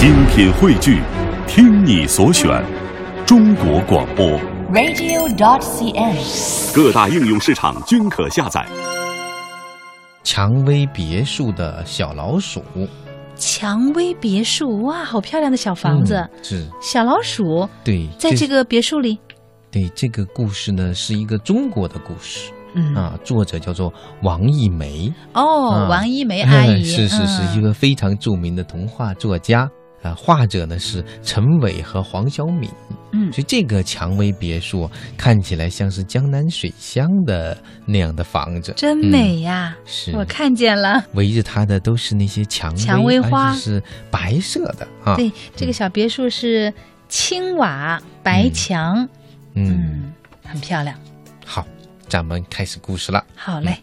精品汇聚，听你所选，中国广播。radio.dot.cn，。各大应用市场均可下载。蔷薇别墅的小老鼠，蔷薇别墅，哇，好漂亮的小房子。嗯是。小老鼠对，在这个别墅里，对这个故事呢，是一个中国的故事。嗯，啊，作者叫做王一梅，哦，啊。王一梅 阿姨，是是是，嗯。一个非常著名的童话作家啊，画者呢是陈伟和黄晓敏，嗯。所以这个蔷薇别墅看起来像是江南水乡的那样的房子，真美呀！是。我看见了。围着它的都是那些蔷薇，蔷薇花。是白色的啊，对，这个小别墅是青瓦白墙，嗯，嗯，很漂亮。好，咱们开始故事了。好嘞，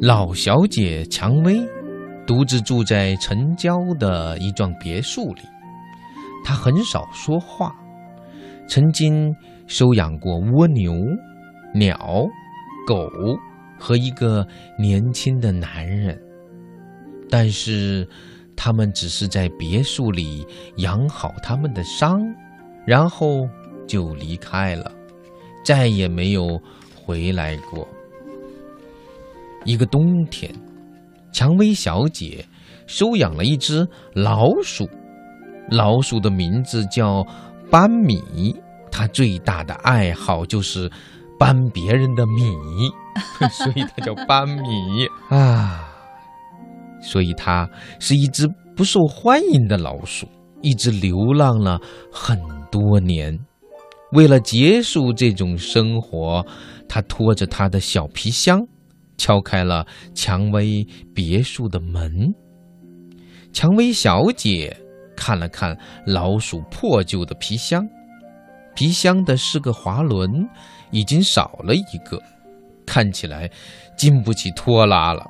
老小姐蔷薇独自住在城郊的一幢别墅里，她很少说话，曾经收养过蜗牛、鸟、狗和一个年轻的男人，但是他们只是在别墅里养好他们的伤，然后就离开了，再也没有回来过。一个冬天，蔷薇小姐收养了一只老鼠，老鼠的名字叫斑米。它最大的爱好就是搬别人的米，所以它叫班米 啊。所以它是一只不受欢迎的老鼠，一直流浪了很多年。为了结束这种生活，它拖着它的小皮箱。敲开了蔷薇别墅的门。蔷薇小姐看了看老鼠破旧的皮箱，皮箱的四个滑轮已经少了一个，看起来经不起拖拉了。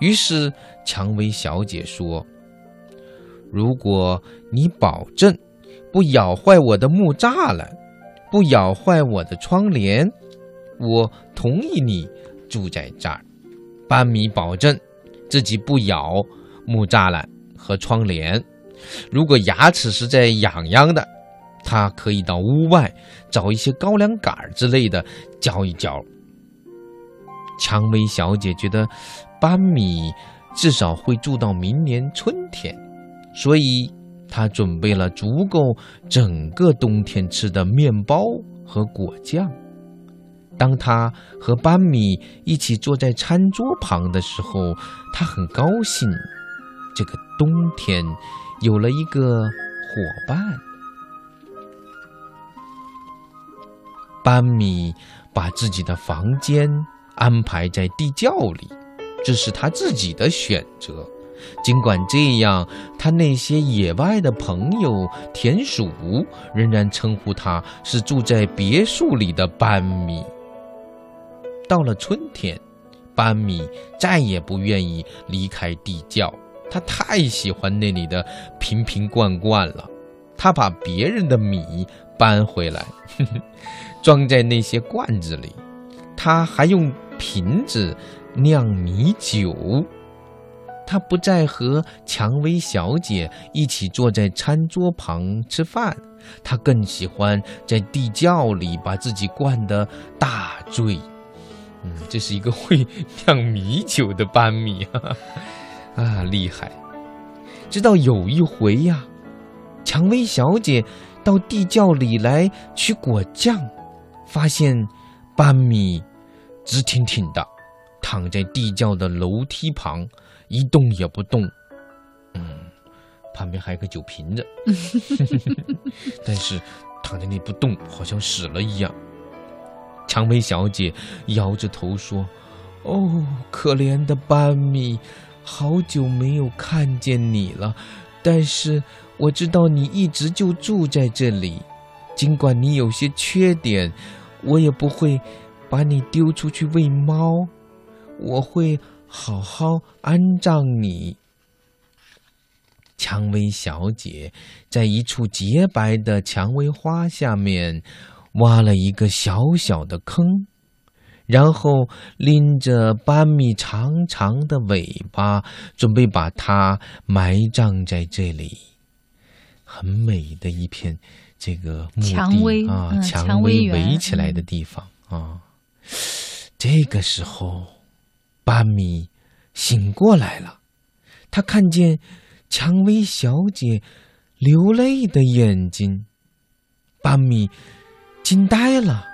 于是蔷薇小姐说：“如果你保证不咬坏我的木栅栏，不咬坏我的窗帘，我同意你。”住在这儿，班米保证自己不咬木栅栏和窗帘。如果牙齿实在痒痒的，他可以到屋外找一些高粱杆之类的嚼一嚼。蔷薇小姐觉得班米至少会住到明年春天，所以她准备了足够整个冬天吃的面包和果酱。当他和班米一起坐在餐桌旁的时候，他很高兴，这个冬天有了一个伙伴。班米把自己的房间安排在地窖里，这是他自己的选择。尽管这样，他那些野外的朋友田鼠仍然称呼他是住在别墅里的班米。到了春天，班米再也不愿意离开地窖，他太喜欢那里的瓶瓶罐罐了。他把别人的米搬回来，呵 呵装在那些罐子里。他还用瓶子酿米酒。他不再和蔷薇小姐一起坐在餐桌旁吃饭，他更喜欢在地窖里把自己灌得大醉。嗯，这是一个会酿米酒的班米哈哈 啊，厉害！直到有一回呀，蔷薇小姐到地窖里来取果酱，发现班米直挺挺的躺在地窖的楼梯旁，一动也不动。嗯，旁边还有个酒瓶子，但是躺在那不动，好像死了一样。蔷薇小姐摇着头说：“哦，可怜的班米，好久没有看见你了。但是我知道你一直就住在这里，尽管你有些缺点，我也不会把你丢出去喂猫。我会好好安葬你。”蔷薇小姐在一处洁白的蔷薇花下面。挖了一个小小的坑，然后拎着斑米长长的尾巴，准备把它埋葬在这里。很美的一片这个墓地啊，蔷薇围起来的地方啊。这个时候，斑米醒过来了，他看见蔷薇小姐流泪的眼睛，斑米惊呆了，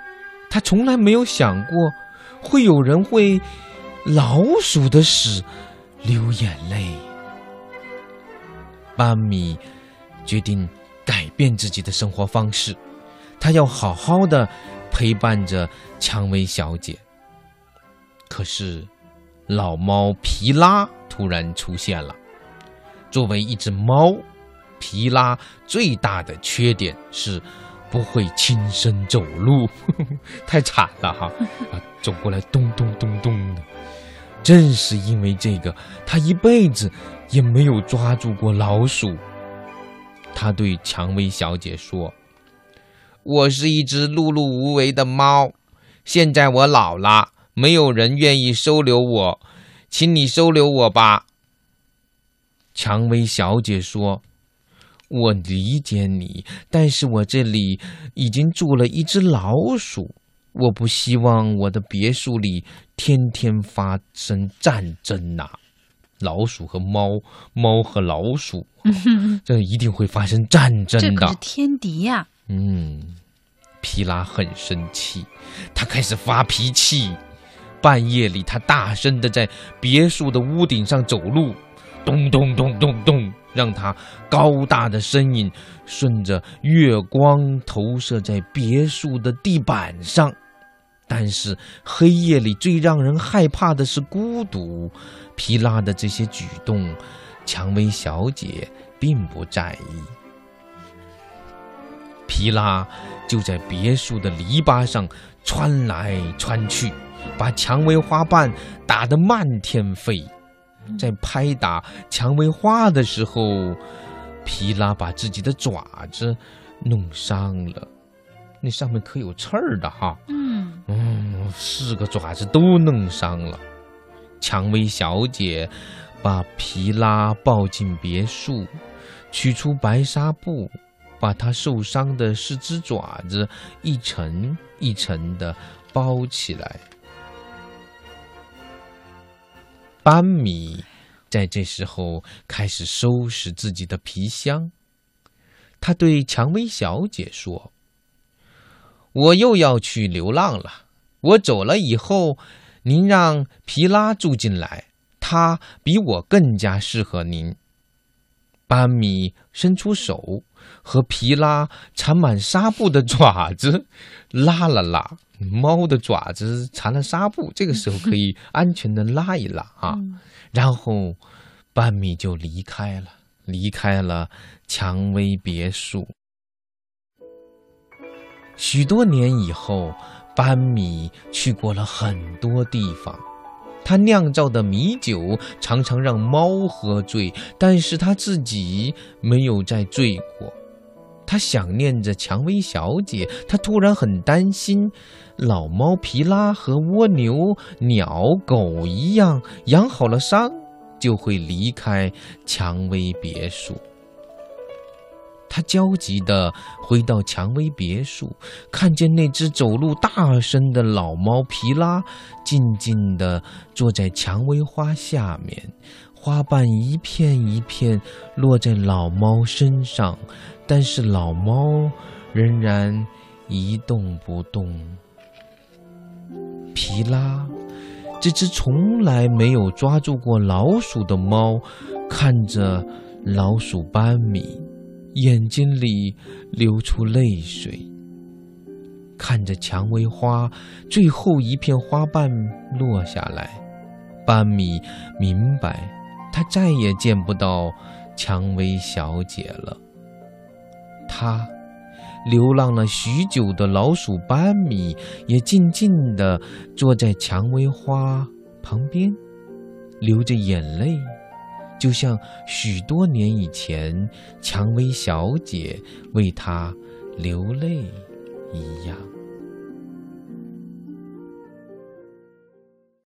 他从来没有想过。会有人为老鼠的屎流眼泪。巴米决定改变自己的生活方式，他要好好的陪伴着蔷薇小姐。可是，老猫皮拉突然出现了。作为一只猫，皮拉最大的缺点是。不会亲身走路，太惨了哈！啊，走过来咚咚咚咚的。正是因为这个，他一辈子也没有抓住过老鼠。他对蔷薇小姐说：“我是一只碌碌无为的猫，现在我老了，没有人愿意收留我，请你收留我吧。”蔷薇小姐说。我理解你，但是我这里已经住了一只老鼠，我不希望我的别墅里天天发生战争呐。老鼠和猫，猫和老鼠，这一定会发生战争的。是天敌呀！嗯，皮拉很生气，他开始发脾气。半夜里，他大声的在别墅的屋顶上走路，咚咚咚咚咚。让他高大的身影顺着月光投射在别墅的地板上，但是黑夜里最让人害怕的是孤独。皮拉的这些举动，蔷薇小姐并不在意。皮拉就在别墅的篱笆上穿来穿去，把蔷薇花瓣打得漫天飞。在拍打蔷薇花的时候，皮拉把自己的爪子弄伤了，那上面可有刺儿的哈。嗯嗯，四个爪子都弄伤了。蔷薇小姐把皮拉抱进别墅，取出白纱布，把她受伤的四只爪子一层一层的包起来。班米在这时候开始收拾自己的皮箱。他对蔷薇小姐说：“我又要去流浪了。我走了以后，您让皮拉住进来，他比我更加适合您。”班米伸出手，和皮拉缠满纱布的爪子拉了拉。猫的爪子缠了纱布，这个时候可以安全的拉一拉啊。然后，班米就离开了，离开了蔷薇别墅。许多年以后，班米去过了很多地方，他酿造的米酒常常让猫喝醉，但是他自己没有再醉过。他想念着蔷薇小姐，他突然很担心，老猫皮拉和蜗牛、鸟、狗一样，养好了伤就会离开蔷薇别墅。他焦急地回到蔷薇别墅，看见那只走路大声的老猫皮拉，静静地坐在蔷薇花下面，花瓣一片一片落在老猫身上。但是老猫仍然一动不动。皮拉，这只从来没有抓住过老鼠的猫，看着老鼠斑米，眼睛里流出泪水。看着蔷薇花最后一片花瓣落下来，斑米明白，他再也见不到蔷薇小姐了。他流浪了许久的老鼠班米也静静地坐在蔷薇花旁边，流着眼泪，就像许多年以前蔷薇小姐为他流泪一样。